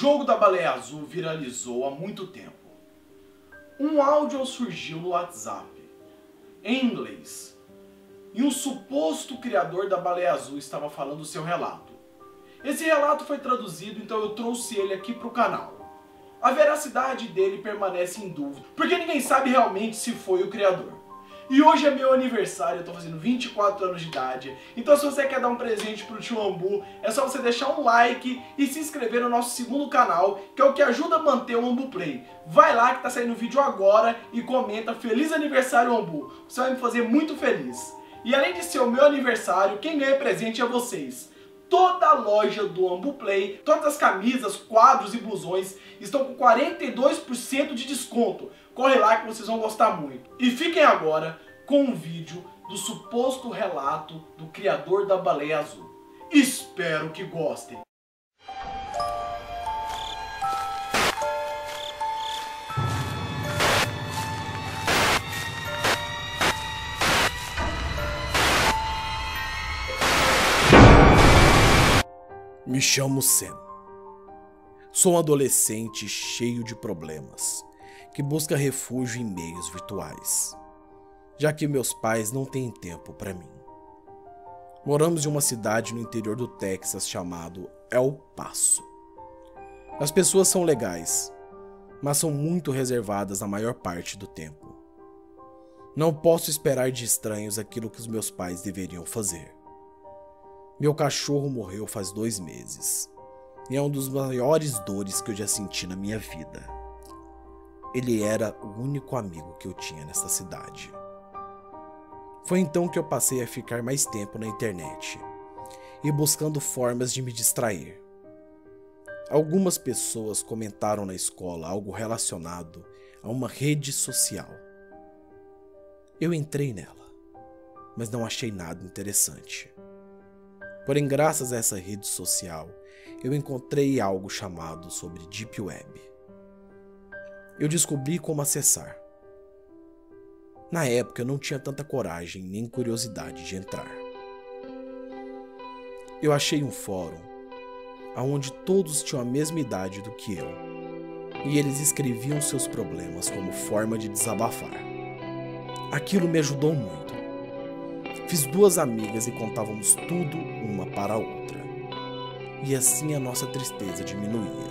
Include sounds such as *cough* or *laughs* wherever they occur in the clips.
jogo da baleia azul viralizou há muito tempo. Um áudio surgiu no WhatsApp, em inglês, e um suposto criador da baleia azul estava falando seu relato. Esse relato foi traduzido, então eu trouxe ele aqui para o canal. A veracidade dele permanece em dúvida, porque ninguém sabe realmente se foi o criador. E hoje é meu aniversário, eu tô fazendo 24 anos de idade. Então se você quer dar um presente pro tio Ambu, é só você deixar um like e se inscrever no nosso segundo canal, que é o que ajuda a manter o Ambu Play. Vai lá que tá saindo o vídeo agora e comenta Feliz Aniversário Ambu. Você vai me fazer muito feliz. E além de ser o meu aniversário, quem ganha presente é vocês toda a loja do Ambuplay, todas as camisas, quadros e blusões estão com 42% de desconto. Corre lá que vocês vão gostar muito. E fiquem agora com um vídeo do suposto relato do criador da baleia azul. Espero que gostem. Me chamo Sam. Sou um adolescente cheio de problemas, que busca refúgio em meios virtuais, já que meus pais não têm tempo para mim. Moramos em uma cidade no interior do Texas chamado El Paso. As pessoas são legais, mas são muito reservadas a maior parte do tempo. Não posso esperar de estranhos aquilo que os meus pais deveriam fazer. Meu cachorro morreu faz dois meses. E é um dos maiores dores que eu já senti na minha vida. Ele era o único amigo que eu tinha nessa cidade. Foi então que eu passei a ficar mais tempo na internet e buscando formas de me distrair. Algumas pessoas comentaram na escola algo relacionado a uma rede social. Eu entrei nela, mas não achei nada interessante. Porém, graças a essa rede social, eu encontrei algo chamado sobre Deep Web. Eu descobri como acessar. Na época eu não tinha tanta coragem nem curiosidade de entrar. Eu achei um fórum onde todos tinham a mesma idade do que eu, e eles escreviam seus problemas como forma de desabafar. Aquilo me ajudou muito Fiz duas amigas e contávamos tudo uma para a outra. E assim a nossa tristeza diminuía.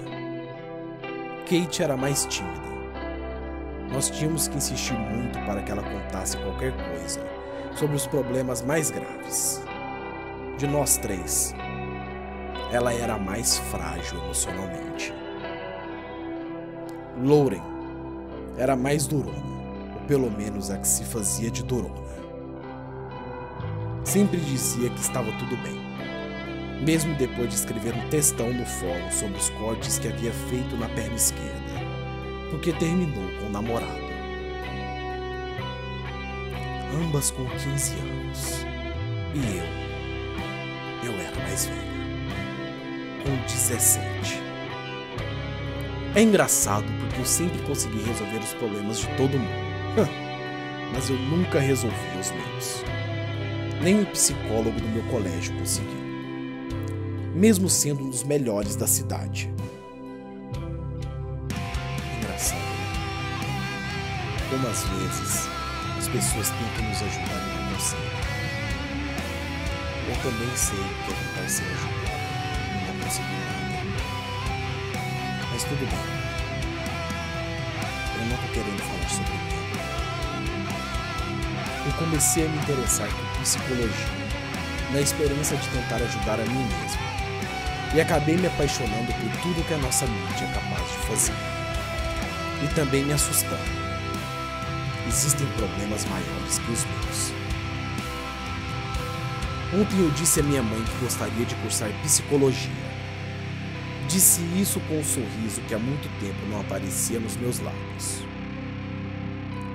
Kate era mais tímida. Nós tínhamos que insistir muito para que ela contasse qualquer coisa sobre os problemas mais graves. De nós três, ela era a mais frágil emocionalmente. Lauren era mais durona, ou pelo menos a que se fazia de durona sempre dizia que estava tudo bem. Mesmo depois de escrever um textão no fórum sobre os cortes que havia feito na perna esquerda, porque terminou com o namorado. Ambas com 15 anos. E eu, eu era mais velho, com 17. É engraçado porque eu sempre consegui resolver os problemas de todo mundo, *laughs* mas eu nunca resolvi os meus nem o psicólogo do meu colégio conseguiu, mesmo sendo um dos melhores da cidade. Engraçado, né? Como às vezes as pessoas tentam nos ajudar e não. Eu também sei que é tentar ser ajudado e não conseguir nada. Mas tudo bem. Eu não tô querendo falar sobre mim eu comecei a me interessar por psicologia, na esperança de tentar ajudar a mim mesmo. E acabei me apaixonando por tudo que a nossa mente é capaz de fazer. E também me assustando. Existem problemas maiores que os meus. Ontem eu disse à minha mãe que gostaria de cursar psicologia. Disse isso com um sorriso que há muito tempo não aparecia nos meus lábios.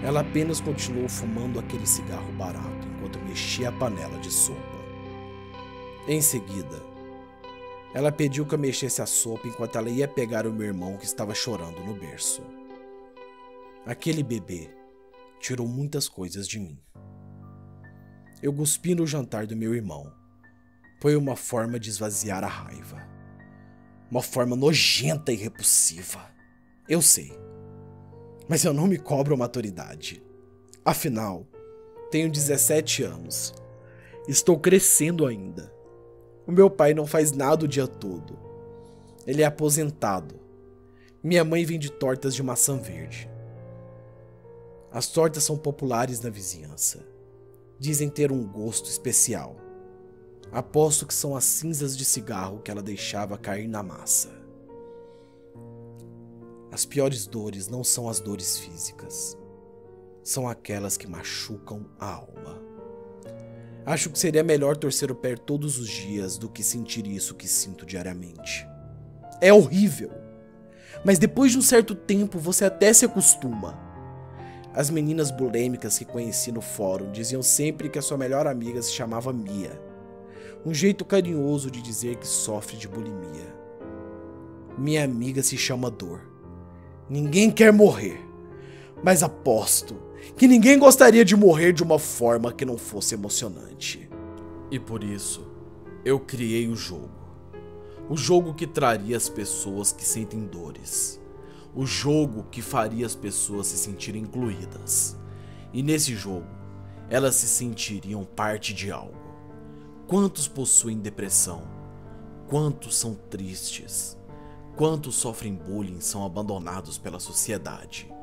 Ela apenas continuou fumando aquele cigarro barato enquanto mexia a panela de sopa. Em seguida, ela pediu que eu mexesse a sopa enquanto ela ia pegar o meu irmão que estava chorando no berço. Aquele bebê tirou muitas coisas de mim. Eu cuspi no jantar do meu irmão. Foi uma forma de esvaziar a raiva. Uma forma nojenta e repulsiva. Eu sei. Mas eu não me cobro maturidade. Afinal, tenho 17 anos. Estou crescendo ainda. O meu pai não faz nada o dia todo. Ele é aposentado. Minha mãe vende tortas de maçã verde. As tortas são populares na vizinhança. Dizem ter um gosto especial. Aposto que são as cinzas de cigarro que ela deixava cair na massa. As piores dores não são as dores físicas, são aquelas que machucam a alma. Acho que seria melhor torcer o pé todos os dias do que sentir isso que sinto diariamente. É horrível, mas depois de um certo tempo você até se acostuma. As meninas bulêmicas que conheci no fórum diziam sempre que a sua melhor amiga se chamava Mia, um jeito carinhoso de dizer que sofre de bulimia. Minha amiga se chama Dor. Ninguém quer morrer, mas aposto que ninguém gostaria de morrer de uma forma que não fosse emocionante. E por isso, eu criei o jogo. O jogo que traria as pessoas que sentem dores. O jogo que faria as pessoas se sentirem incluídas. E nesse jogo, elas se sentiriam parte de algo. Quantos possuem depressão? Quantos são tristes? Quantos sofrem bullying são abandonados pela sociedade?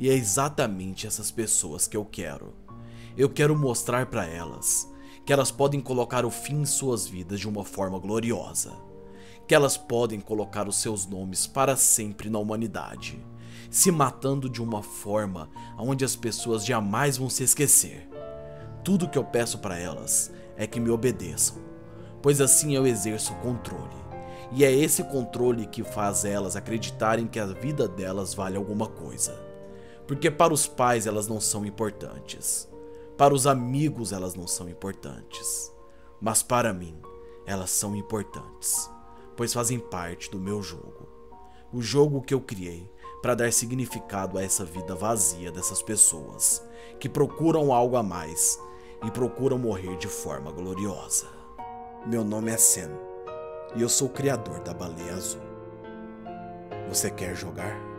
E é exatamente essas pessoas que eu quero. Eu quero mostrar para elas que elas podem colocar o fim em suas vidas de uma forma gloriosa. Que elas podem colocar os seus nomes para sempre na humanidade, se matando de uma forma onde as pessoas jamais vão se esquecer. Tudo que eu peço para elas é que me obedeçam, pois assim eu exerço controle. E é esse controle que faz elas acreditarem que a vida delas vale alguma coisa. Porque para os pais elas não são importantes. Para os amigos elas não são importantes. Mas para mim, elas são importantes, pois fazem parte do meu jogo. O jogo que eu criei para dar significado a essa vida vazia dessas pessoas que procuram algo a mais e procuram morrer de forma gloriosa. Meu nome é Sen e eu sou o criador da Baleia Azul. Você quer jogar?